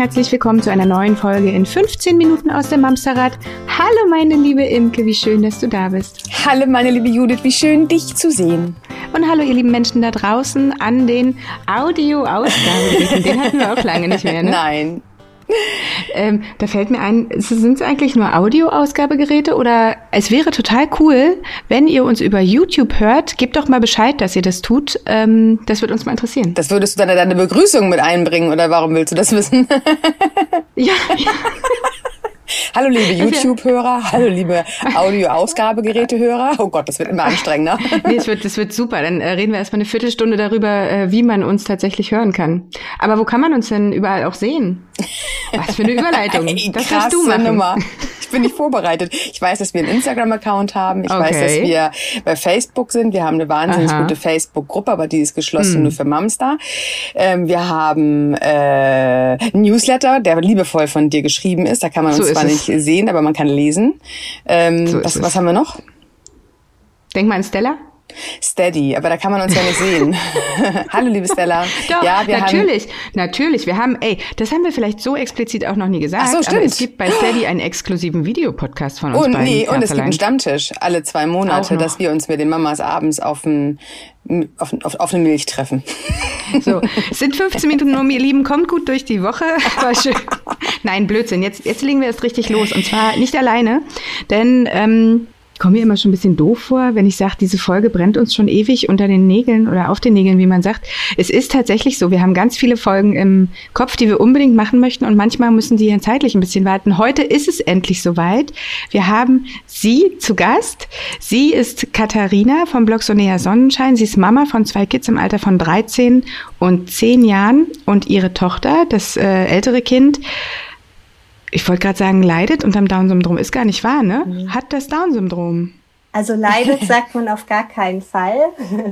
Herzlich willkommen zu einer neuen Folge in 15 Minuten aus dem Mamsterrad. Hallo meine liebe Imke, wie schön, dass du da bist. Hallo meine liebe Judith, wie schön dich zu sehen. Und hallo ihr lieben Menschen da draußen an den Audio-Ausgabegeräten. Den hatten wir auch lange nicht mehr, ne? Nein, ähm, da fällt mir ein, sind es eigentlich nur Audio-Ausgabegeräte oder es wäre total cool, wenn ihr uns über YouTube hört, gebt doch mal Bescheid, dass ihr das tut. Ähm, das würde uns mal interessieren. Das würdest du dann deine Begrüßung mit einbringen oder warum willst du das wissen? ja. ja. Hallo liebe YouTube-Hörer, hallo liebe Audio-Ausgabegeräte-Hörer. Oh Gott, das wird immer anstrengender. nee, es wird, das wird super. Dann äh, reden wir erstmal eine Viertelstunde darüber, äh, wie man uns tatsächlich hören kann. Aber wo kann man uns denn überall auch sehen? Was für eine Überleitung. Ey, das hast du machen. Nummer bin nicht vorbereitet. Ich weiß, dass wir einen Instagram-Account haben. Ich okay. weiß, dass wir bei Facebook sind. Wir haben eine wahnsinnig Aha. gute Facebook-Gruppe, aber die ist geschlossen hm. nur für Mamster. Ähm, wir haben äh, Newsletter, der liebevoll von dir geschrieben ist. Da kann man uns so zwar nicht sehen, aber man kann lesen. Ähm, so was, was haben wir noch? Denk mal an Stella. Steady, aber da kann man uns ja nicht sehen. Hallo, liebe Stella. Doch, ja, wir natürlich, haben natürlich. Wir haben, ey, das haben wir vielleicht so explizit auch noch nie gesagt. Ach so, stimmt. Aber es gibt bei Steady einen exklusiven Videopodcast von uns und, Nee, und es gibt einen Stammtisch alle zwei Monate, dass wir uns mit den Mamas abends auf ein auf, auf, auf eine Milch treffen. So, es sind 15 Minuten um, ihr Lieben, kommt gut durch die Woche. War schön. Nein, Blödsinn. Jetzt, jetzt legen wir erst richtig los. Und zwar nicht alleine, denn ähm, komme mir immer schon ein bisschen doof vor, wenn ich sage, diese Folge brennt uns schon ewig unter den Nägeln oder auf den Nägeln, wie man sagt. Es ist tatsächlich so, wir haben ganz viele Folgen im Kopf, die wir unbedingt machen möchten und manchmal müssen die zeitlich ein bisschen warten. Heute ist es endlich soweit. Wir haben sie zu Gast. Sie ist Katharina vom Blog Sonea Sonnenschein. Sie ist Mama von zwei Kids im Alter von 13 und 10 Jahren und ihre Tochter, das äh, ältere Kind, ich wollte gerade sagen, leidet unter dem Down-Syndrom. Ist gar nicht wahr, ne? Mhm. Hat das Down-Syndrom. Also leidet sagt man auf gar keinen Fall.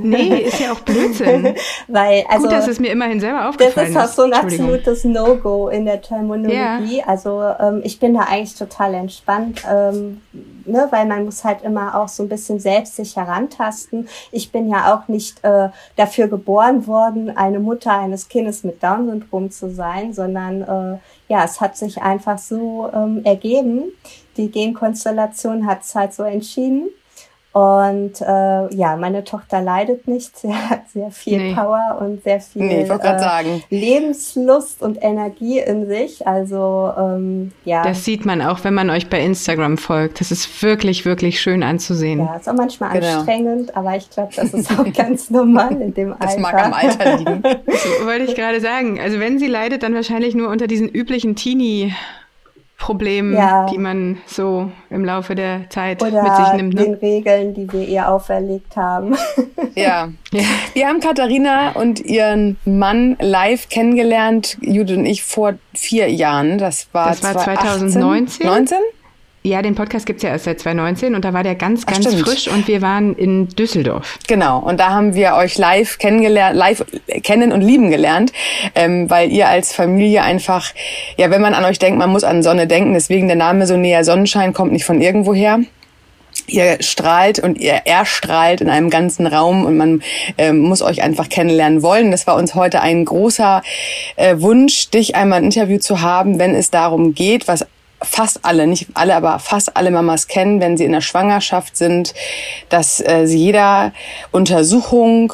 Nee, ist ja auch Blödsinn. Weil, also, Gut, dass es mir immerhin selber aufgefallen ist. Das ist auch so ein absolutes No-Go in der Terminologie. Ja. Also ähm, ich bin da eigentlich total entspannt, ähm, ne, weil man muss halt immer auch so ein bisschen selbst sich herantasten. Ich bin ja auch nicht äh, dafür geboren worden, eine Mutter eines Kindes mit Down-Syndrom zu sein, sondern äh, ja, es hat sich einfach so ähm, ergeben. Die Genkonstellation hat es halt so entschieden. Und äh, ja, meine Tochter leidet nicht. Sie hat sehr viel nee. Power und sehr viel nee, äh, Lebenslust und Energie in sich. Also ähm, ja. Das sieht man auch, wenn man euch bei Instagram folgt. Das ist wirklich, wirklich schön anzusehen. Ja, ist auch manchmal genau. anstrengend, aber ich glaube, das ist auch ganz normal in dem Alter. Das mag am Alter liegen. so, wollte ich gerade sagen. Also wenn sie leidet, dann wahrscheinlich nur unter diesen üblichen Teenie- Problemen, ja. die man so im Laufe der Zeit Oder mit sich nimmt. Ne? den Regeln, die wir ihr auferlegt haben. Ja. ja. Wir haben Katharina und ihren Mann live kennengelernt, Judith und ich, vor vier Jahren. Das war, das war 2019. 19? Ja, den Podcast gibt's ja erst seit 2019 und da war der ganz, ganz Ach, frisch und wir waren in Düsseldorf. Genau, und da haben wir euch live kennengelernt, live kennen und lieben gelernt, ähm, weil ihr als Familie einfach, ja, wenn man an euch denkt, man muss an Sonne denken, deswegen der Name so näher Sonnenschein kommt nicht von irgendwoher ihr strahlt und ihr erstrahlt in einem ganzen Raum und man äh, muss euch einfach kennenlernen wollen. Das war uns heute ein großer äh, Wunsch, dich einmal ein Interview zu haben, wenn es darum geht, was fast alle, nicht alle, aber fast alle Mamas kennen, wenn sie in der Schwangerschaft sind, dass äh, sie jeder Untersuchung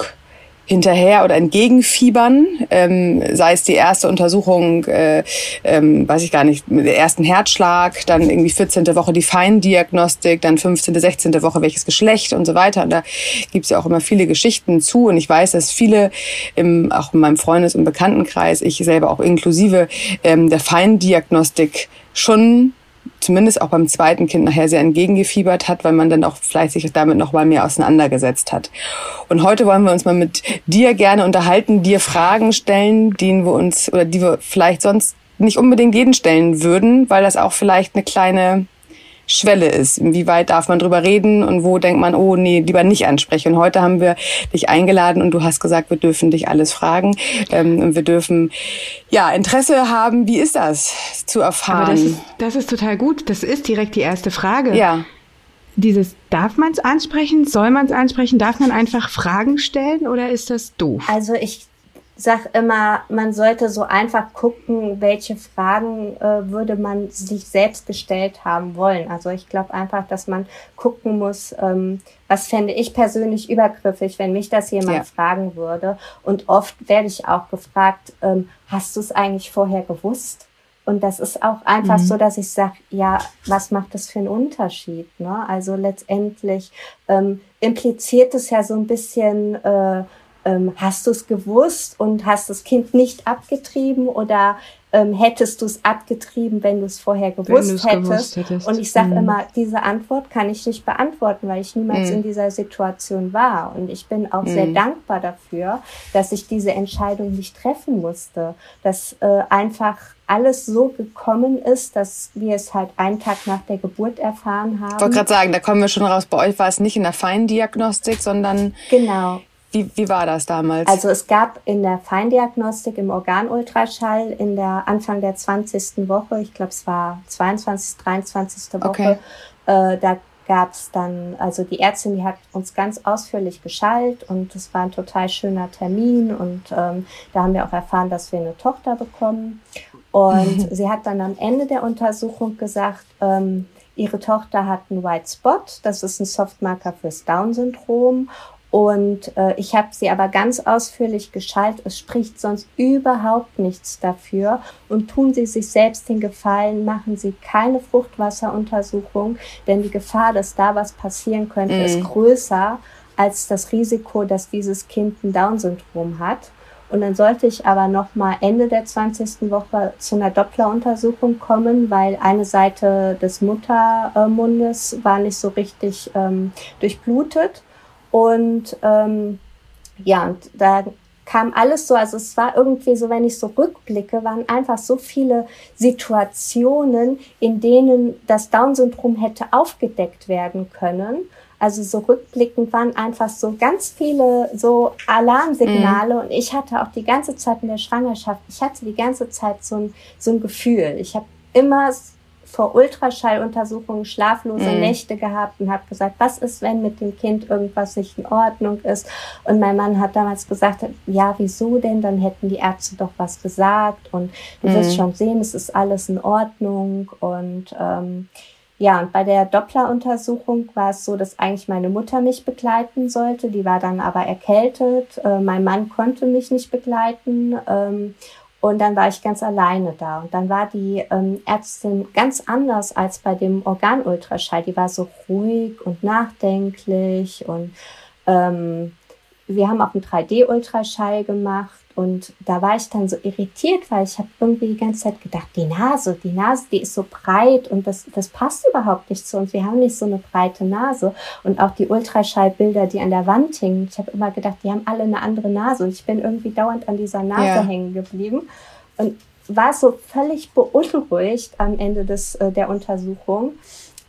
hinterher oder entgegenfiebern, ähm, sei es die erste Untersuchung, äh, ähm, weiß ich gar nicht, mit der ersten Herzschlag, dann irgendwie 14. Woche die Feindiagnostik, dann 15., 16. Woche welches Geschlecht und so weiter. Und da gibt's ja auch immer viele Geschichten zu. Und ich weiß, dass viele, im, auch in meinem Freundes- und Bekanntenkreis, ich selber auch inklusive ähm, der Feindiagnostik schon zumindest auch beim zweiten Kind nachher sehr entgegengefiebert hat, weil man dann auch sich damit noch mal mehr auseinandergesetzt hat. Und heute wollen wir uns mal mit dir gerne unterhalten, dir Fragen stellen, die wir uns oder die wir vielleicht sonst nicht unbedingt jeden stellen würden, weil das auch vielleicht eine kleine Schwelle ist. Inwieweit darf man drüber reden und wo denkt man, oh nee, lieber nicht ansprechen. Und heute haben wir dich eingeladen und du hast gesagt, wir dürfen dich alles fragen ähm, und wir dürfen ja Interesse haben. Wie ist das zu erfahren? Aber das ist, das ist total gut. Das ist direkt die erste Frage. Ja. Dieses, darf man es ansprechen? Soll man es ansprechen? Darf man einfach Fragen stellen oder ist das doof? Also ich sag immer, man sollte so einfach gucken, welche Fragen äh, würde man sich selbst gestellt haben wollen. Also ich glaube einfach, dass man gucken muss, ähm, was fände ich persönlich übergriffig, wenn mich das jemand ja. fragen würde. Und oft werde ich auch gefragt, ähm, hast du es eigentlich vorher gewusst? Und das ist auch einfach mhm. so, dass ich sage, ja, was macht das für einen Unterschied? Ne? Also letztendlich ähm, impliziert es ja so ein bisschen, äh, ähm, hast du es gewusst und hast das Kind nicht abgetrieben oder ähm, hättest du es abgetrieben, wenn du es vorher gewusst hättest? gewusst hättest? Und ich sage mhm. immer, diese Antwort kann ich nicht beantworten, weil ich niemals mhm. in dieser Situation war. Und ich bin auch mhm. sehr dankbar dafür, dass ich diese Entscheidung nicht treffen musste, dass äh, einfach alles so gekommen ist, dass wir es halt einen Tag nach der Geburt erfahren haben. Ich wollte gerade sagen, da kommen wir schon raus. Bei euch war es nicht in der Feindiagnostik, sondern genau. Wie, wie war das damals? Also es gab in der Feindiagnostik im Organultraschall in der Anfang der 20. Woche, ich glaube es war 22., 23. Woche, okay. äh, da gab es dann, also die Ärztin, die hat uns ganz ausführlich geschallt und es war ein total schöner Termin und ähm, da haben wir auch erfahren, dass wir eine Tochter bekommen. Und sie hat dann am Ende der Untersuchung gesagt, ähm, ihre Tochter hat einen White Spot, das ist ein Softmarker fürs Down-Syndrom und äh, ich habe sie aber ganz ausführlich geschaltet. Es spricht sonst überhaupt nichts dafür. Und tun Sie sich selbst den Gefallen, machen Sie keine Fruchtwasseruntersuchung, denn die Gefahr, dass da was passieren könnte, mm. ist größer als das Risiko, dass dieses Kind ein Down-Syndrom hat. Und dann sollte ich aber noch mal Ende der 20. Woche zu einer Doppleruntersuchung kommen, weil eine Seite des Muttermundes war nicht so richtig ähm, durchblutet. Und ähm, ja, und da kam alles so, also es war irgendwie so, wenn ich so rückblicke, waren einfach so viele Situationen, in denen das Down-Syndrom hätte aufgedeckt werden können. Also so rückblickend waren einfach so ganz viele so Alarmsignale mhm. und ich hatte auch die ganze Zeit in der Schwangerschaft, ich hatte die ganze Zeit so ein, so ein Gefühl. Ich habe immer vor Ultraschalluntersuchungen schlaflose mhm. Nächte gehabt und habe gesagt, was ist, wenn mit dem Kind irgendwas nicht in Ordnung ist? Und mein Mann hat damals gesagt, ja, wieso denn? Dann hätten die Ärzte doch was gesagt und du mhm. wirst schon sehen, es ist alles in Ordnung und ähm, ja, und bei der Doppler-Untersuchung war es so, dass eigentlich meine Mutter mich begleiten sollte. Die war dann aber erkältet. Äh, mein Mann konnte mich nicht begleiten. Ähm, und dann war ich ganz alleine da. Und dann war die ähm, Ärztin ganz anders als bei dem Organultraschall. Die war so ruhig und nachdenklich. Und ähm, wir haben auch einen 3D-Ultraschall gemacht. Und da war ich dann so irritiert, weil ich habe irgendwie die ganze Zeit gedacht, die Nase, die Nase, die ist so breit und das, das passt überhaupt nicht zu uns. Wir haben nicht so eine breite Nase. Und auch die Ultraschallbilder, die an der Wand hingen, ich habe immer gedacht, die haben alle eine andere Nase. Und ich bin irgendwie dauernd an dieser Nase ja. hängen geblieben und war so völlig beunruhigt am Ende des, äh, der Untersuchung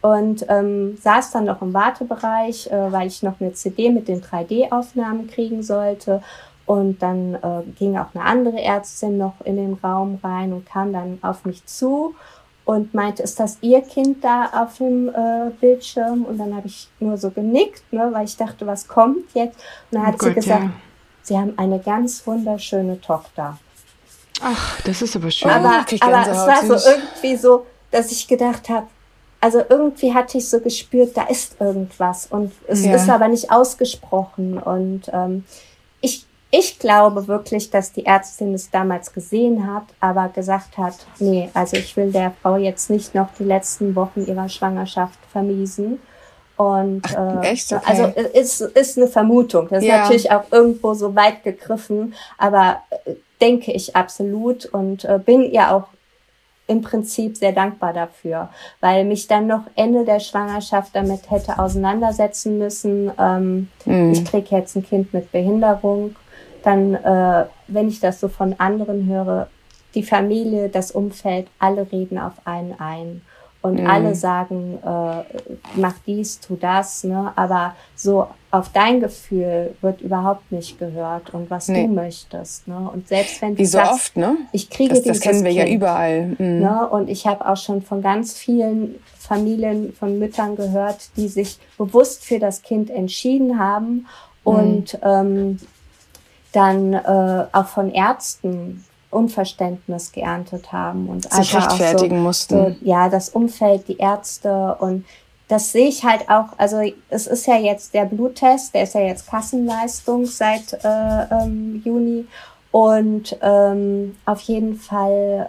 und ähm, saß dann noch im Wartebereich, äh, weil ich noch eine CD mit den 3D-Aufnahmen kriegen sollte und dann äh, ging auch eine andere Ärztin noch in den Raum rein und kam dann auf mich zu und meinte, ist das Ihr Kind da auf dem äh, Bildschirm? Und dann habe ich nur so genickt, ne, weil ich dachte, was kommt jetzt? Und dann oh hat Gott, sie gesagt, ja. Sie haben eine ganz wunderschöne Tochter. Ach, das ist aber schön. Aber, aber es war so irgendwie so, dass ich gedacht habe, also irgendwie hatte ich so gespürt, da ist irgendwas und es ja. ist aber nicht ausgesprochen und ähm, ich ich glaube wirklich, dass die Ärztin es damals gesehen hat, aber gesagt hat, nee, also ich will der Frau jetzt nicht noch die letzten Wochen ihrer Schwangerschaft vermiesen. Und Ach, äh? Okay. also ist, ist eine Vermutung. Das ist ja. natürlich auch irgendwo so weit gegriffen, aber äh, denke ich absolut und äh, bin ihr auch im Prinzip sehr dankbar dafür, weil mich dann noch Ende der Schwangerschaft damit hätte auseinandersetzen müssen. Ähm, mm. Ich kriege jetzt ein Kind mit Behinderung dann, äh, wenn ich das so von anderen höre, die Familie, das Umfeld, alle reden auf einen ein. Und mhm. alle sagen, äh, mach dies, tu das, ne? Aber so auf dein Gefühl wird überhaupt nicht gehört und was nee. du möchtest, ne? Und selbst wenn du Wie so sagst, oft, ne? Ich kriege das, das kennen wir kind, ja überall. Mhm. Ne? Und ich habe auch schon von ganz vielen Familien von Müttern gehört, die sich bewusst für das Kind entschieden haben und mhm. ähm, dann äh, auch von Ärzten Unverständnis geerntet haben und sich rechtfertigen so, mussten. So, ja, das Umfeld, die Ärzte und das sehe ich halt auch, also es ist ja jetzt der Bluttest, der ist ja jetzt Kassenleistung seit äh, ähm, Juni und ähm, auf jeden Fall,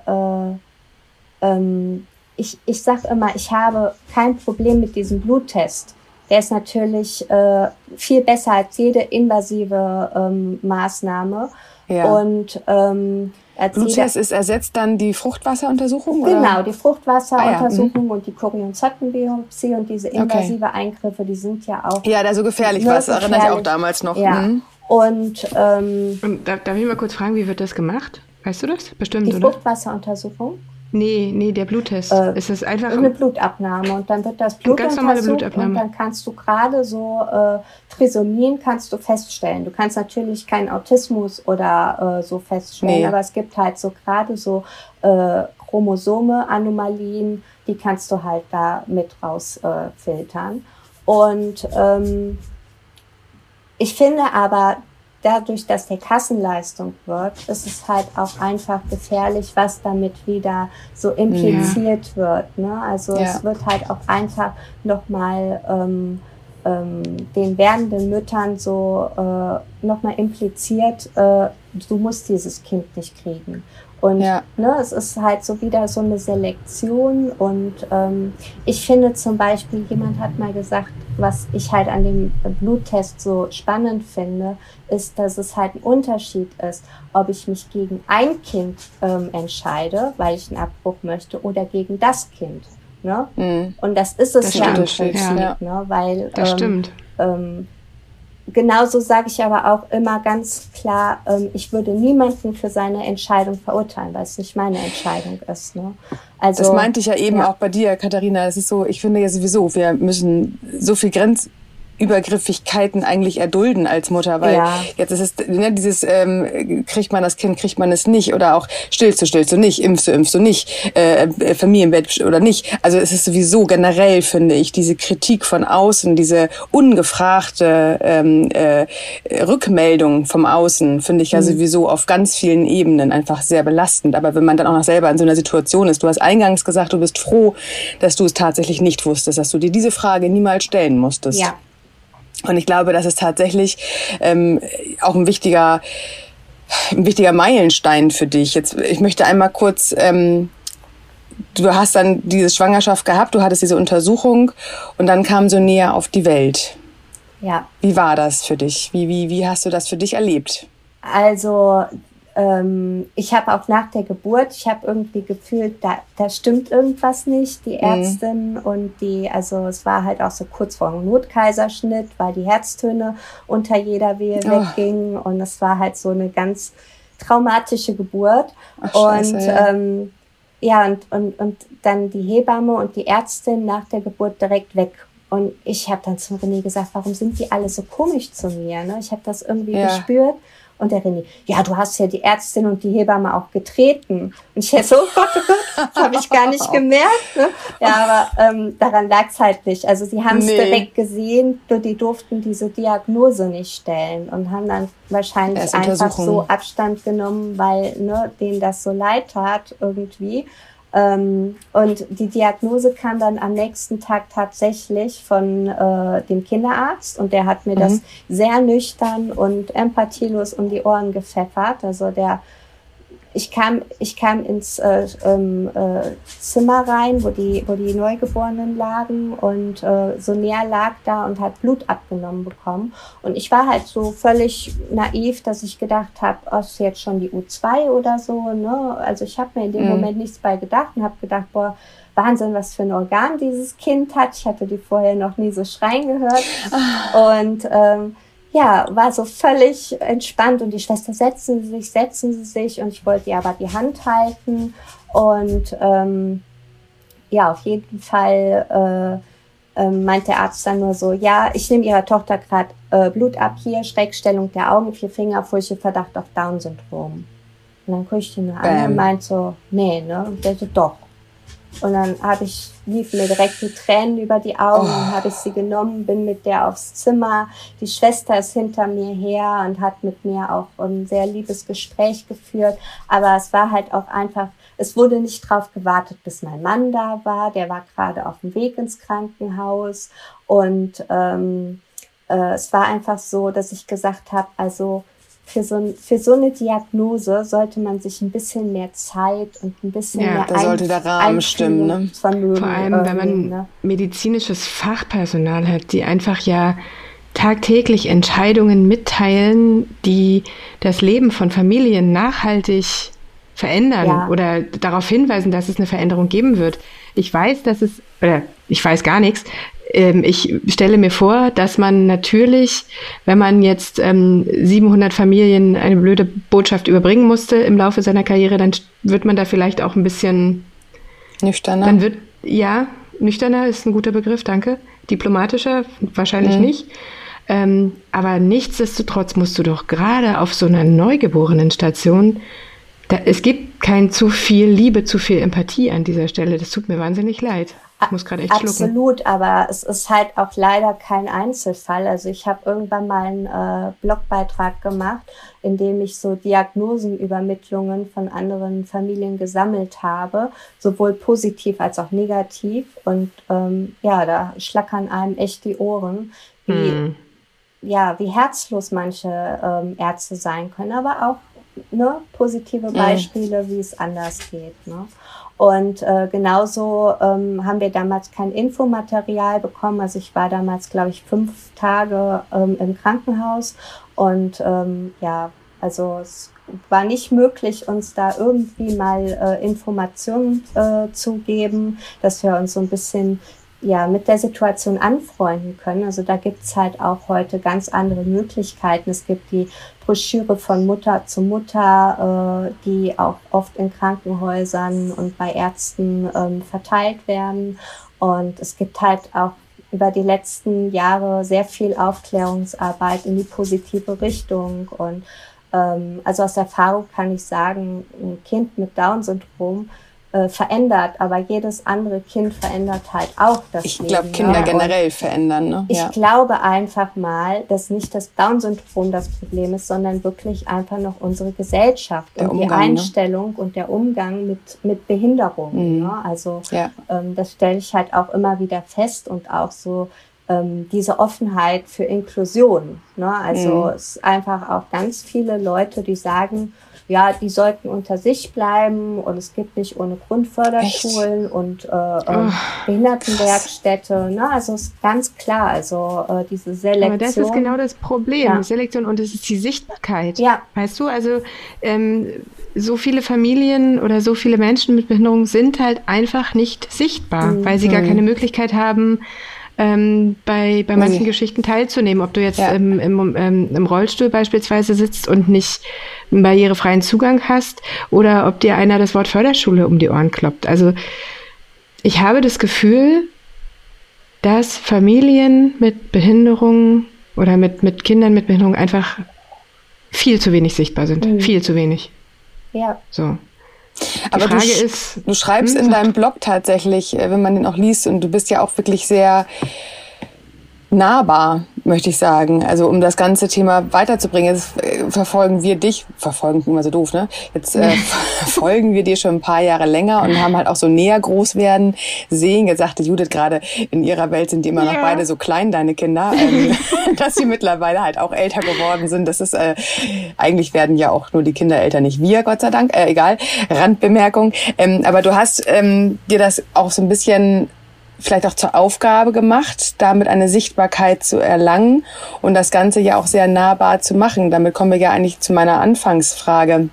äh, ähm, ich, ich sage immer, ich habe kein Problem mit diesem Bluttest. Der ist natürlich äh, viel besser als jede invasive ähm, Maßnahme. Ja. Und ähm, Bluttest ist ersetzt dann die Fruchtwasseruntersuchung? Oder? Genau, die Fruchtwasseruntersuchung ah, ja. Mhm. und die Chorionzettenbiopsie und diese invasive okay. Eingriffe, die sind ja auch. Ja, da so gefährlich war es, erinnere ich auch damals noch. Ja. Mhm. Und, ähm, und darf, darf ich mal kurz fragen, wie wird das gemacht? Weißt du das? Bestimmt, die oder? Fruchtwasseruntersuchung? Nee, nee, der Bluttest. Äh, ist das einfach eine Blutabnahme und dann wird das Blut ganz normale Blutabnahme. und dann kannst du gerade so äh, Trisomien kannst du feststellen. Du kannst natürlich keinen Autismus oder äh, so feststellen, nee. aber es gibt halt so gerade so äh, Chromosome Anomalien, die kannst du halt da mit rausfiltern. Äh, und ähm, ich finde aber, dadurch, dass der Kassenleistung wird, ist es halt auch einfach gefährlich, was damit wieder so impliziert ja. wird. Ne? Also ja. es wird halt auch einfach nochmal ähm, ähm, den werdenden Müttern so äh, nochmal impliziert, äh, du musst dieses Kind nicht kriegen. Und ja. ne, es ist halt so wieder so eine Selektion. Und ähm, ich finde zum Beispiel, jemand hat mal gesagt, was ich halt an dem Bluttest so spannend finde, ist, dass es halt ein Unterschied ist, ob ich mich gegen ein Kind ähm, entscheide, weil ich einen Abbruch möchte, oder gegen das Kind. Ne? Mhm. Und das ist es das ja im Prinzip, ja. Ne? weil das ähm, stimmt. Ähm, genauso sage ich aber auch immer ganz klar, ähm, ich würde niemanden für seine Entscheidung verurteilen, weil es nicht meine Entscheidung ist. Ne? Also, das meinte ich ja eben ja. auch bei dir, Katharina. Es ist so, ich finde ja sowieso, wir müssen so viel Grenz Übergriffigkeiten eigentlich erdulden als Mutter, weil ja. jetzt ist es ne, dieses ähm, kriegt man das Kind, kriegt man es nicht oder auch stillst du, stillst du nicht, impfst du, impfst du nicht, äh, äh, Familienbett oder nicht. Also es ist sowieso generell finde ich diese Kritik von außen, diese ungefragte ähm, äh, Rückmeldung vom Außen finde ich ja mhm. sowieso auf ganz vielen Ebenen einfach sehr belastend. Aber wenn man dann auch noch selber in so einer Situation ist, du hast eingangs gesagt, du bist froh, dass du es tatsächlich nicht wusstest, dass du dir diese Frage niemals stellen musstest. Ja. Und ich glaube, das ist tatsächlich ähm, auch ein wichtiger, ein wichtiger Meilenstein für dich. Jetzt, ich möchte einmal kurz, ähm, du hast dann diese Schwangerschaft gehabt, du hattest diese Untersuchung und dann kam so näher auf die Welt. Ja. Wie war das für dich? Wie, wie, wie hast du das für dich erlebt? Also ähm, ich habe auch nach der Geburt, ich habe irgendwie gefühlt, da, da stimmt irgendwas nicht. Die mhm. Ärztin mhm. und die, also es war halt auch so kurz vor dem Notkaiserschnitt, weil die Herztöne unter jeder Wehe oh. weggingen und es war halt so eine ganz traumatische Geburt. Ach, Scheiße, und ja. Ähm, ja, und, und, und dann die Hebamme und die Ärztin nach der Geburt direkt weg. Und ich habe dann zu René gesagt, warum sind die alle so komisch zu mir? Ne? Ich habe das irgendwie ja. gespürt. Und der René, ja, du hast ja die Ärztin und die Hebamme auch getreten. Und ich so, oh Gott, oh Gott, das habe ich gar nicht gemerkt. Ne? Ja, aber ähm, daran lag es halt nicht. Also sie haben es nee. direkt gesehen, nur die durften diese Diagnose nicht stellen und haben dann wahrscheinlich einfach so Abstand genommen, weil ne, denen das so leid tat irgendwie. Ähm, und die Diagnose kam dann am nächsten Tag tatsächlich von äh, dem Kinderarzt und der hat mir mhm. das sehr nüchtern und empathielos um die Ohren gepfeffert. Also der ich kam, ich kam ins äh, ähm, äh, Zimmer rein, wo die, wo die Neugeborenen lagen und äh, so näher lag da und hat Blut abgenommen bekommen. Und ich war halt so völlig naiv, dass ich gedacht habe, oh, ist jetzt schon die U2 oder so. Ne? Also ich habe mir in dem mhm. Moment nichts bei gedacht und habe gedacht, boah, Wahnsinn, was für ein Organ dieses Kind hat. Ich hatte die vorher noch nie so schreien gehört. Ah. Und ähm, ja, war so völlig entspannt und die Schwester setzen sie sich, setzen sie sich und ich wollte ihr aber die Hand halten und ähm, ja, auf jeden Fall äh, äh, meint der Arzt dann nur so, ja, ich nehme ihrer Tochter gerade äh, Blut ab hier, Schrägstellung der Augen, vier Fingerfurche, Verdacht auf Down-Syndrom. Und dann gucke ich ihn nur an und meint so, nee, ne? Und der so, doch. Und dann habe ich, liefen mir direkt die Tränen über die Augen, oh. habe ich sie genommen, bin mit der aufs Zimmer. Die Schwester ist hinter mir her und hat mit mir auch ein sehr liebes Gespräch geführt. Aber es war halt auch einfach, es wurde nicht drauf gewartet, bis mein Mann da war. Der war gerade auf dem Weg ins Krankenhaus. Und ähm, äh, es war einfach so, dass ich gesagt habe, also für so, für so eine Diagnose sollte man sich ein bisschen mehr Zeit und ein bisschen ja, mehr da sollte der Rahmen stimmen. Ne? Vermögen, Vor allem, wenn man ne? medizinisches Fachpersonal hat, die einfach ja tagtäglich Entscheidungen mitteilen, die das Leben von Familien nachhaltig verändern ja. oder darauf hinweisen, dass es eine Veränderung geben wird. Ich weiß, dass es, oder ich weiß gar nichts, ich stelle mir vor, dass man natürlich, wenn man jetzt ähm, 700 Familien eine blöde Botschaft überbringen musste im Laufe seiner Karriere, dann wird man da vielleicht auch ein bisschen nüchterner. Dann wird ja nüchterner ist ein guter Begriff, danke. Diplomatischer wahrscheinlich mhm. nicht. Ähm, aber nichtsdestotrotz musst du doch gerade auf so einer Neugeborenenstation, da, es gibt kein zu viel Liebe, zu viel Empathie an dieser Stelle. Das tut mir wahnsinnig leid. Ich muss gerade echt Absolut, schlucken. aber es ist halt auch leider kein Einzelfall. Also ich habe irgendwann mal einen äh, Blogbeitrag gemacht, in dem ich so Diagnosenübermittlungen von anderen Familien gesammelt habe, sowohl positiv als auch negativ. Und ähm, ja, da schlackern einem echt die Ohren, wie, hm. ja, wie herzlos manche ähm, Ärzte sein können, aber auch ne, positive Beispiele, hm. wie es anders geht. Ne? Und äh, genauso ähm, haben wir damals kein Infomaterial bekommen. Also ich war damals, glaube ich, fünf Tage ähm, im Krankenhaus. Und ähm, ja, also es war nicht möglich, uns da irgendwie mal äh, Informationen äh, zu geben, dass wir uns so ein bisschen ja, mit der Situation anfreunden können. Also da gibt's halt auch heute ganz andere Möglichkeiten. Es gibt die Broschüre von Mutter zu Mutter, äh, die auch oft in Krankenhäusern und bei Ärzten ähm, verteilt werden. Und es gibt halt auch über die letzten Jahre sehr viel Aufklärungsarbeit in die positive Richtung. Und ähm, also aus Erfahrung kann ich sagen, ein Kind mit Down-Syndrom äh, verändert, aber jedes andere Kind verändert halt auch das Ich glaube, Kinder ne? generell verändern. Ne? Ich glaube einfach mal, dass nicht das Down-Syndrom das Problem ist, sondern wirklich einfach noch unsere Gesellschaft der und Umgang, die ne? Einstellung ne? und der Umgang mit, mit Behinderung. Mhm. Ne? Also ja. ähm, das stelle ich halt auch immer wieder fest und auch so ähm, diese Offenheit für Inklusion. Ne? Also mhm. es ist einfach auch ganz viele Leute, die sagen, ja, die sollten unter sich bleiben und es gibt nicht ohne Grundförderschulen Echt? und äh, äh, Behindertenwerkstätte. Ne? Also ist ganz klar, also äh, diese Selektion. Aber das ist genau das Problem, ja. Selektion und es ist die Sichtbarkeit. Ja. Weißt du, also ähm, so viele Familien oder so viele Menschen mit Behinderung sind halt einfach nicht sichtbar, mhm. weil sie gar keine Möglichkeit haben, ähm, bei, bei manchen nee. Geschichten teilzunehmen. Ob du jetzt ja. im, im, ähm, im Rollstuhl beispielsweise sitzt und nicht einen barrierefreien Zugang hast oder ob dir einer das Wort Förderschule um die Ohren kloppt. Also ich habe das Gefühl, dass Familien mit Behinderung oder mit, mit Kindern mit Behinderung einfach viel zu wenig sichtbar sind. Mhm. Viel zu wenig. Ja. So. Die Aber Frage du, ist, du schreibst hm, in deinem Blog tatsächlich, äh, wenn man den auch liest, und du bist ja auch wirklich sehr nahbar, möchte ich sagen. Also um das ganze Thema weiterzubringen, jetzt äh, verfolgen wir dich, verfolgen immer so doof, ne? Jetzt äh, folgen wir dir schon ein paar Jahre länger und haben halt auch so näher groß werden sehen. Jetzt sagte Judith gerade, in ihrer Welt sind die immer ja. noch beide so klein, deine Kinder, ähm, dass sie mittlerweile halt auch älter geworden sind. Das ist äh, eigentlich werden ja auch nur die Kinder älter, nicht wir, Gott sei Dank. Äh, egal, Randbemerkung. Ähm, aber du hast ähm, dir das auch so ein bisschen vielleicht auch zur Aufgabe gemacht, damit eine Sichtbarkeit zu erlangen und das Ganze ja auch sehr nahbar zu machen. Damit kommen wir ja eigentlich zu meiner Anfangsfrage.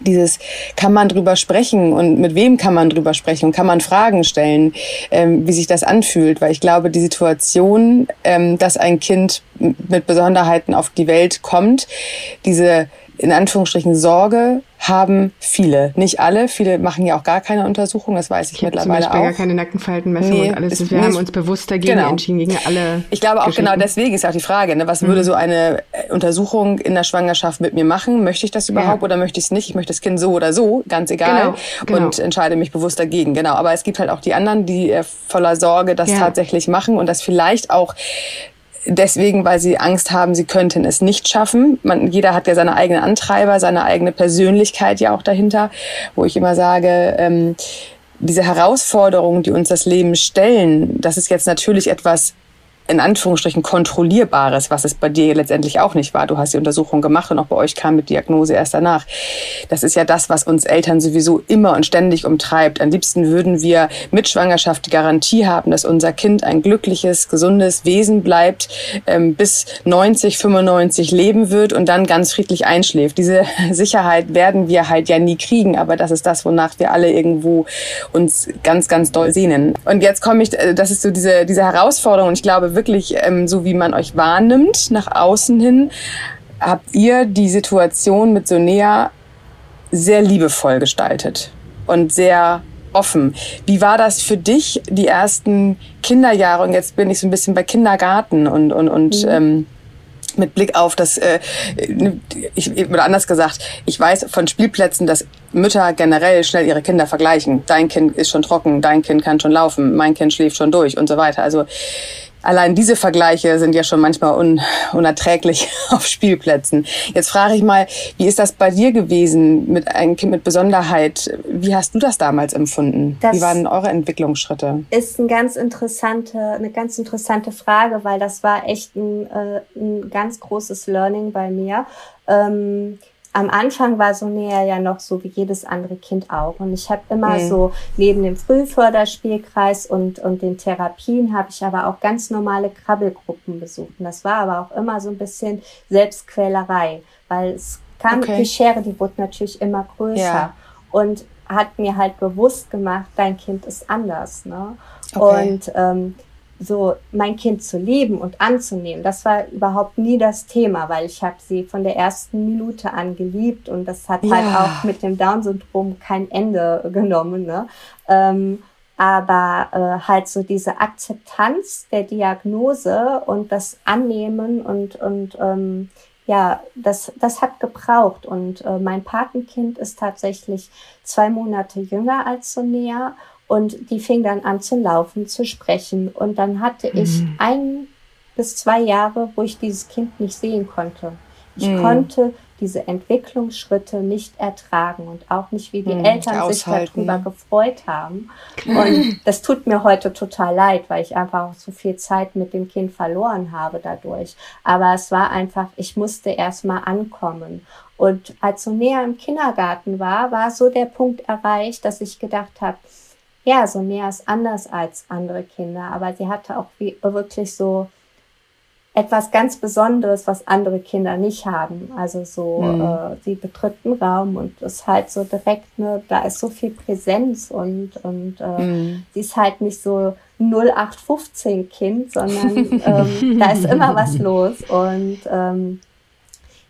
Dieses, kann man drüber sprechen und mit wem kann man drüber sprechen und kann man Fragen stellen, ähm, wie sich das anfühlt? Weil ich glaube, die Situation, ähm, dass ein Kind mit Besonderheiten auf die Welt kommt, diese in Anführungsstrichen Sorge haben viele. Nicht alle. Viele machen ja auch gar keine Untersuchung, das weiß ich, ich mittlerweile zum Beispiel auch. gar keine Nackenfaltenmessung nee, und alles. Wir haben uns bewusst dagegen genau. entschieden, gegen alle. Ich glaube auch genau deswegen ist auch die Frage, ne, was mhm. würde so eine äh, Untersuchung in der Schwangerschaft mit mir machen? Möchte ich das überhaupt ja. oder möchte ich es nicht? Ich möchte das Kind so oder so, ganz egal. Genau, genau. Und entscheide mich bewusst dagegen. Genau. Aber es gibt halt auch die anderen, die äh, voller Sorge das ja. tatsächlich machen und das vielleicht auch deswegen, weil sie Angst haben, sie könnten es nicht schaffen. Man, jeder hat ja seine eigenen Antreiber, seine eigene Persönlichkeit ja auch dahinter, wo ich immer sage, ähm, diese Herausforderungen, die uns das Leben stellen, das ist jetzt natürlich etwas in Anführungsstrichen kontrollierbares, was es bei dir letztendlich auch nicht war. Du hast die Untersuchung gemacht und auch bei euch kam mit Diagnose erst danach. Das ist ja das, was uns Eltern sowieso immer und ständig umtreibt. Am liebsten würden wir mit Schwangerschaft die Garantie haben, dass unser Kind ein glückliches, gesundes Wesen bleibt, ähm, bis 90, 95 leben wird und dann ganz friedlich einschläft. Diese Sicherheit werden wir halt ja nie kriegen, aber das ist das, wonach wir alle irgendwo uns ganz, ganz doll sehnen. Und jetzt komme ich, äh, das ist so diese, diese Herausforderung. Und ich glaube, wirklich, ähm, so wie man euch wahrnimmt, nach außen hin, habt ihr die Situation mit Sonea sehr liebevoll gestaltet und sehr offen. Wie war das für dich, die ersten Kinderjahre? Und jetzt bin ich so ein bisschen bei Kindergarten und, und, und mhm. ähm, mit Blick auf das, äh, ich, oder anders gesagt, ich weiß von Spielplätzen, dass Mütter generell schnell ihre Kinder vergleichen. Dein Kind ist schon trocken, dein Kind kann schon laufen, mein Kind schläft schon durch und so weiter. Also allein diese Vergleiche sind ja schon manchmal un unerträglich auf Spielplätzen. Jetzt frage ich mal, wie ist das bei dir gewesen mit einem Kind mit Besonderheit? Wie hast du das damals empfunden? Das wie waren eure Entwicklungsschritte? Ist ein ganz interessante, eine ganz interessante Frage, weil das war echt ein, äh, ein ganz großes Learning bei mir. Ähm, am Anfang war Sonea ja noch so wie jedes andere Kind auch. Und ich habe immer mhm. so neben dem Frühförderspielkreis und, und den Therapien habe ich aber auch ganz normale Krabbelgruppen besucht. Und das war aber auch immer so ein bisschen Selbstquälerei, weil es kam, okay. die Schere, die wurde natürlich immer größer. Ja. Und hat mir halt bewusst gemacht, dein Kind ist anders. Ne? Okay. Und ähm, so mein Kind zu lieben und anzunehmen, das war überhaupt nie das Thema, weil ich habe sie von der ersten Minute an geliebt und das hat halt ja. halt auch mit dem Down-Syndrom kein Ende genommen. Ne? Ähm, aber äh, halt so diese Akzeptanz der Diagnose und das Annehmen und und ähm, ja, das, das hat gebraucht. Und äh, mein Patenkind ist tatsächlich zwei Monate jünger als Sonea und die fing dann an zu laufen, zu sprechen. Und dann hatte mhm. ich ein bis zwei Jahre, wo ich dieses Kind nicht sehen konnte. Ich mhm. konnte diese Entwicklungsschritte nicht ertragen und auch nicht, wie die mhm, Eltern sich darüber gefreut haben. Und das tut mir heute total leid, weil ich einfach auch so viel Zeit mit dem Kind verloren habe dadurch. Aber es war einfach, ich musste erst mal ankommen. Und als so näher im Kindergarten war, war so der Punkt erreicht, dass ich gedacht habe, ja, so näher ist anders als andere Kinder, aber sie hatte auch wie, wirklich so etwas ganz Besonderes, was andere Kinder nicht haben. Also so, mhm. äh, sie betritt einen Raum und ist halt so direkt, ne, da ist so viel Präsenz und, und äh, mhm. sie ist halt nicht so 0815 Kind, sondern ähm, da ist immer was los. Und ähm,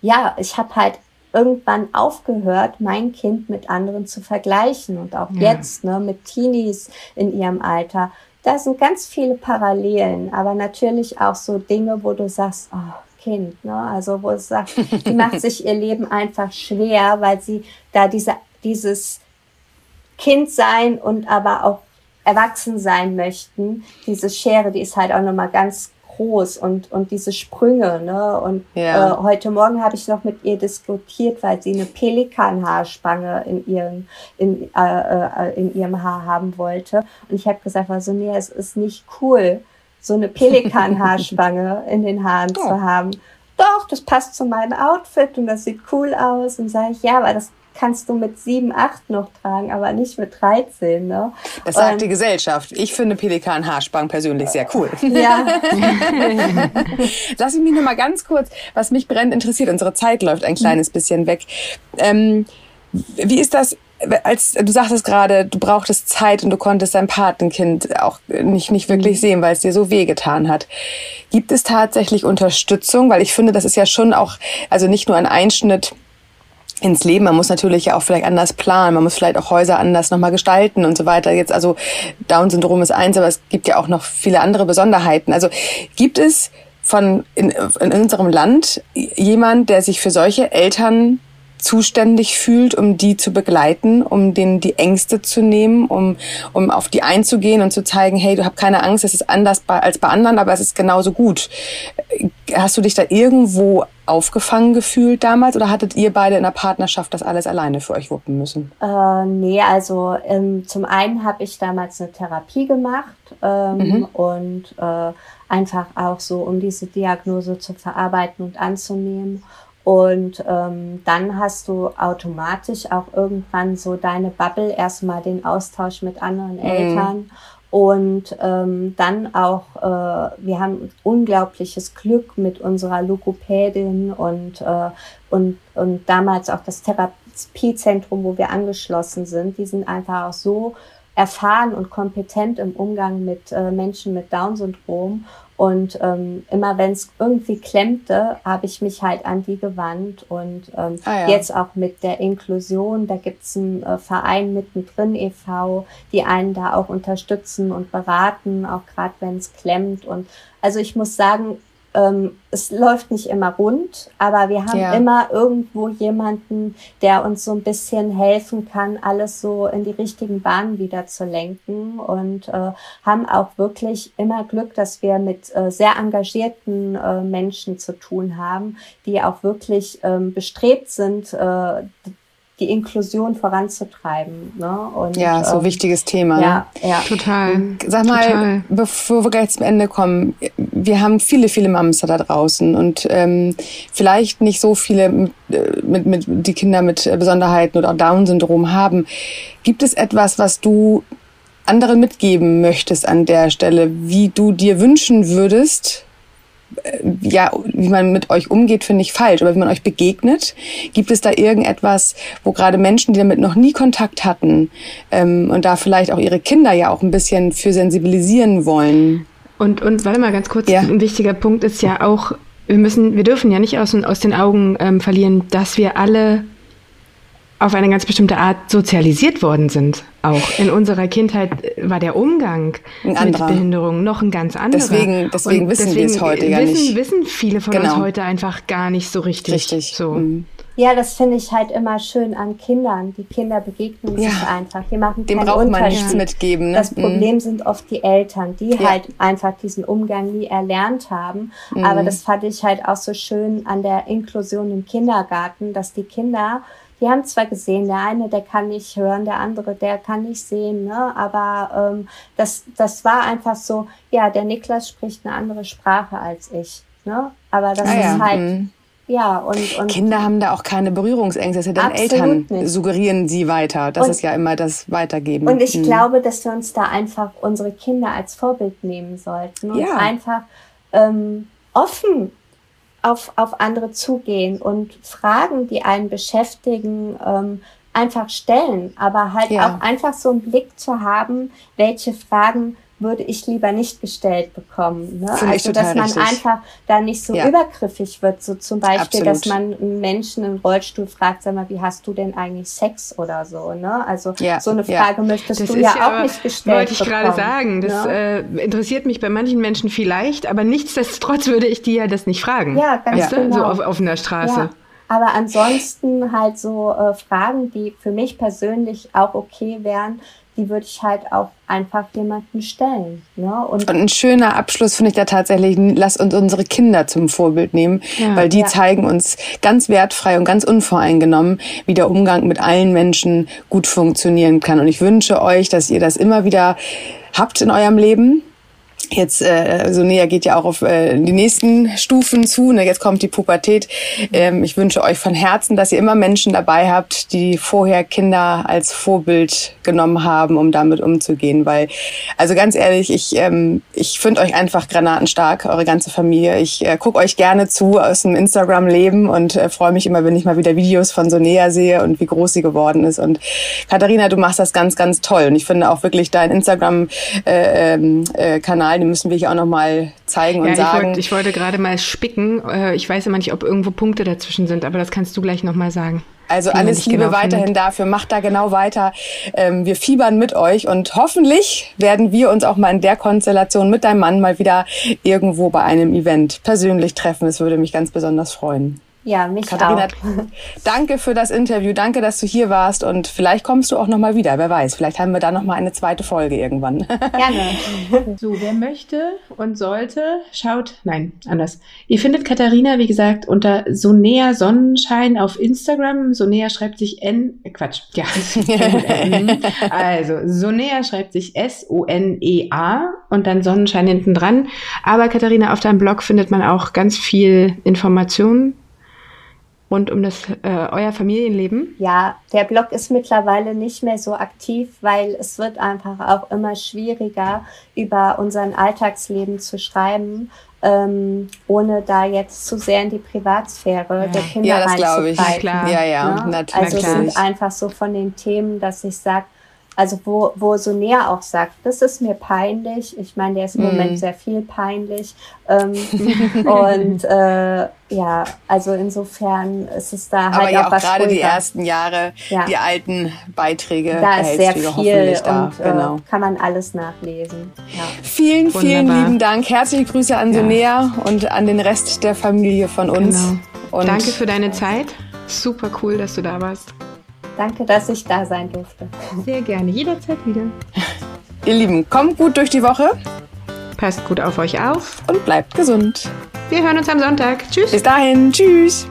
ja, ich habe halt irgendwann aufgehört, mein Kind mit anderen zu vergleichen. Und auch ja. jetzt, ne, mit Teenies in ihrem Alter. Da sind ganz viele Parallelen, aber natürlich auch so Dinge, wo du sagst, oh, Kind, ne? Also wo es sagt, die macht sich ihr Leben einfach schwer, weil sie da diese, dieses Kind sein und aber auch erwachsen sein möchten. Diese Schere, die ist halt auch nochmal ganz groß und, und diese Sprünge. Ne? Und ja. äh, heute Morgen habe ich noch mit ihr diskutiert, weil sie eine Pelikanhaarspange in, ihren, in, äh, äh, in ihrem Haar haben wollte. Und ich habe gesagt, also nee, es ist nicht cool, so eine Pelikanhaarspange in den Haaren oh. zu haben. Doch, das passt zu meinem Outfit und das sieht cool aus. Und sage ich, ja, aber das kannst du mit sieben, acht noch tragen, aber nicht mit 13. Ne? Das sagt und, die Gesellschaft. Ich finde Pelikan-Haarspangen persönlich sehr cool. Ja. Lass ich mich noch mal ganz kurz, was mich brennend interessiert. Unsere Zeit läuft ein kleines bisschen weg. Ähm, wie ist das? als du sagtest gerade, du brauchtest Zeit und du konntest dein Patenkind auch nicht, nicht wirklich mhm. sehen, weil es dir so wehgetan hat. Gibt es tatsächlich Unterstützung? Weil ich finde, das ist ja schon auch, also nicht nur ein Einschnitt ins Leben. Man muss natürlich auch vielleicht anders planen, man muss vielleicht auch Häuser anders nochmal gestalten und so weiter. Jetzt also Down-Syndrom ist eins, aber es gibt ja auch noch viele andere Besonderheiten. Also gibt es von in, in unserem Land jemand, der sich für solche Eltern zuständig fühlt, um die zu begleiten, um denen die Ängste zu nehmen, um, um auf die einzugehen und zu zeigen, hey, du hast keine Angst, es ist anders bei, als bei anderen, aber es ist genauso gut. Hast du dich da irgendwo aufgefangen gefühlt damals oder hattet ihr beide in der Partnerschaft das alles alleine für euch wuppen müssen? Äh, nee, also ähm, zum einen habe ich damals eine Therapie gemacht ähm, mhm. und äh, einfach auch so, um diese Diagnose zu verarbeiten und anzunehmen. Und ähm, dann hast du automatisch auch irgendwann so deine Bubble, erstmal den Austausch mit anderen mhm. Eltern. Und ähm, dann auch, äh, wir haben unglaubliches Glück mit unserer Logopädin und, äh, und, und damals auch das Therapiezentrum, wo wir angeschlossen sind. Die sind einfach auch so erfahren und kompetent im Umgang mit äh, Menschen mit Down-Syndrom. Und ähm, immer wenn es irgendwie klemmte, habe ich mich halt an die gewandt. Und ähm, ah, ja. jetzt auch mit der Inklusion, da gibt's einen äh, Verein mittendrin e.V., die einen da auch unterstützen und beraten, auch gerade wenn es klemmt. Und also ich muss sagen, ähm, es läuft nicht immer rund, aber wir haben ja. immer irgendwo jemanden, der uns so ein bisschen helfen kann, alles so in die richtigen Bahnen wieder zu lenken und äh, haben auch wirklich immer Glück, dass wir mit äh, sehr engagierten äh, Menschen zu tun haben, die auch wirklich ähm, bestrebt sind, äh, die Inklusion voranzutreiben. Ne? Und, ja, so ähm, wichtiges Thema. Ja, ne? ja. Total. Sag mal, Total. bevor wir gleich zum Ende kommen, wir haben viele, viele Mams da draußen und ähm, vielleicht nicht so viele, mit, äh, mit, mit die Kinder mit Besonderheiten oder auch Down-Syndrom haben. Gibt es etwas, was du anderen mitgeben möchtest an der Stelle, wie du dir wünschen würdest, ja, wie man mit euch umgeht, finde ich falsch, aber wie man euch begegnet. Gibt es da irgendetwas, wo gerade Menschen, die damit noch nie Kontakt hatten ähm, und da vielleicht auch ihre Kinder ja auch ein bisschen für sensibilisieren wollen? Und, und warte mal ganz kurz, ja. ein wichtiger Punkt ist ja auch, wir müssen, wir dürfen ja nicht aus, aus den Augen ähm, verlieren, dass wir alle auf eine ganz bestimmte Art sozialisiert worden sind. Auch in unserer Kindheit war der Umgang mit Behinderung noch ein ganz anderer. Deswegen, deswegen wissen deswegen wir es heute gar nicht. Wissen viele von genau. uns heute einfach gar nicht so richtig. Richtig. So. Mhm. Ja, das finde ich halt immer schön an Kindern. Die Kinder begegnen ja. sich einfach. Die machen Dem keinen braucht man nichts mitgeben. Ne? Das. Problem mhm. sind oft die Eltern, die ja. halt einfach diesen Umgang nie erlernt haben. Mhm. Aber das fand ich halt auch so schön an der Inklusion im Kindergarten, dass die Kinder die haben zwar gesehen, der eine, der kann nicht hören, der andere, der kann nicht sehen, ne? aber ähm, das, das war einfach so, ja, der Niklas spricht eine andere Sprache als ich. Ne? Aber das ah, ist ja. halt, mhm. Ja, und, und Kinder haben da auch keine Berührungsängste. Denn Eltern nicht. suggerieren sie weiter. Das und, ist ja immer das Weitergeben. Und ich mhm. glaube, dass wir uns da einfach unsere Kinder als Vorbild nehmen sollten und ja. einfach ähm, offen auf, auf andere zugehen und Fragen, die einen beschäftigen, ähm, einfach stellen, aber halt ja. auch einfach so einen Blick zu haben, welche Fragen würde ich lieber nicht gestellt bekommen. Ne? Also, dass man richtig. einfach da nicht so ja. übergriffig wird. So zum Beispiel, Absolut. dass man einen Menschen im Rollstuhl fragt, sag mal, wie hast du denn eigentlich Sex oder so? Ne? Also ja. so eine Frage ja. möchtest das du ja auch nicht gestellt Wollte ich gerade sagen. Das ne? äh, interessiert mich bei manchen Menschen vielleicht, aber nichtsdestotrotz würde ich dir ja das nicht fragen. Ja, ganz weißt genau. So auf offener Straße. Ja. Aber ansonsten halt so äh, Fragen, die für mich persönlich auch okay wären, die würde ich halt auch einfach jemanden stellen. Ne? Und, und ein schöner Abschluss finde ich da tatsächlich, lass uns unsere Kinder zum Vorbild nehmen, ja, weil die ja. zeigen uns ganz wertfrei und ganz unvoreingenommen, wie der Umgang mit allen Menschen gut funktionieren kann. Und ich wünsche euch, dass ihr das immer wieder habt in eurem Leben, Jetzt äh, so näher geht ja auch auf äh, die nächsten Stufen zu. Ne? Jetzt kommt die Pubertät. Ähm, ich wünsche euch von Herzen, dass ihr immer Menschen dabei habt, die vorher Kinder als Vorbild genommen haben, um damit umzugehen. Weil, also ganz ehrlich, ich, ähm, ich finde euch einfach granatenstark, eure ganze Familie. Ich äh, gucke euch gerne zu aus dem Instagram-Leben und äh, freue mich immer, wenn ich mal wieder Videos von so näher sehe und wie groß sie geworden ist. Und Katharina, du machst das ganz, ganz toll. Und ich finde auch wirklich dein Instagram-Kanal äh, ähm, äh, Kanal, den müssen wir hier auch noch mal zeigen und ja, sagen. Ich wollte, ich wollte gerade mal spicken. Äh, ich weiß immer nicht, ob irgendwo Punkte dazwischen sind, aber das kannst du gleich noch mal sagen. Also alles Liebe genau weiterhin findet. dafür. Macht da genau weiter. Ähm, wir fiebern mit euch und hoffentlich werden wir uns auch mal in der Konstellation mit deinem Mann mal wieder irgendwo bei einem Event persönlich treffen. Es würde mich ganz besonders freuen. Ja, mich Katharina, auch. danke für das Interview. Danke, dass du hier warst. Und vielleicht kommst du auch noch mal wieder. Wer weiß, vielleicht haben wir da noch mal eine zweite Folge irgendwann. Gerne. so, wer möchte und sollte, schaut. Nein, anders. Ihr findet Katharina, wie gesagt, unter Sonea Sonnenschein auf Instagram. Sonea schreibt sich N, äh, Quatsch, ja. also, Sonea schreibt sich S-O-N-E-A und dann Sonnenschein hinten dran. Aber Katharina, auf deinem Blog findet man auch ganz viel Informationen rund um das äh, euer Familienleben? Ja, der Blog ist mittlerweile nicht mehr so aktiv, weil es wird einfach auch immer schwieriger, über unseren Alltagsleben zu schreiben, ähm, ohne da jetzt zu sehr in die Privatsphäre ja. der Kinder ja, das glaube ich. Klar. Ja, ja, ne? natürlich. Also es sind einfach so von den Themen, dass ich sage, also wo, wo so näher auch sagt, das ist mir peinlich. Ich meine, der ist im mm. Moment sehr viel peinlich. Ähm, und äh, ja, also insofern ist es da halt Aber ja auch, auch gerade die ersten Jahre, ja. die alten Beiträge. Da ist sehr viel da. und äh, genau. kann man alles nachlesen. Ja. Vielen, Wunderbar. vielen lieben Dank. Herzliche Grüße an Sonea und an den Rest der Familie von uns. Genau. Und Danke für deine Zeit. Super cool, dass du da warst. Danke, dass ich da sein durfte. Sehr gerne, jederzeit wieder. Ihr Lieben, kommt gut durch die Woche. Passt gut auf euch auf. Und bleibt gesund. Wir hören uns am Sonntag. Tschüss. Bis dahin. Tschüss.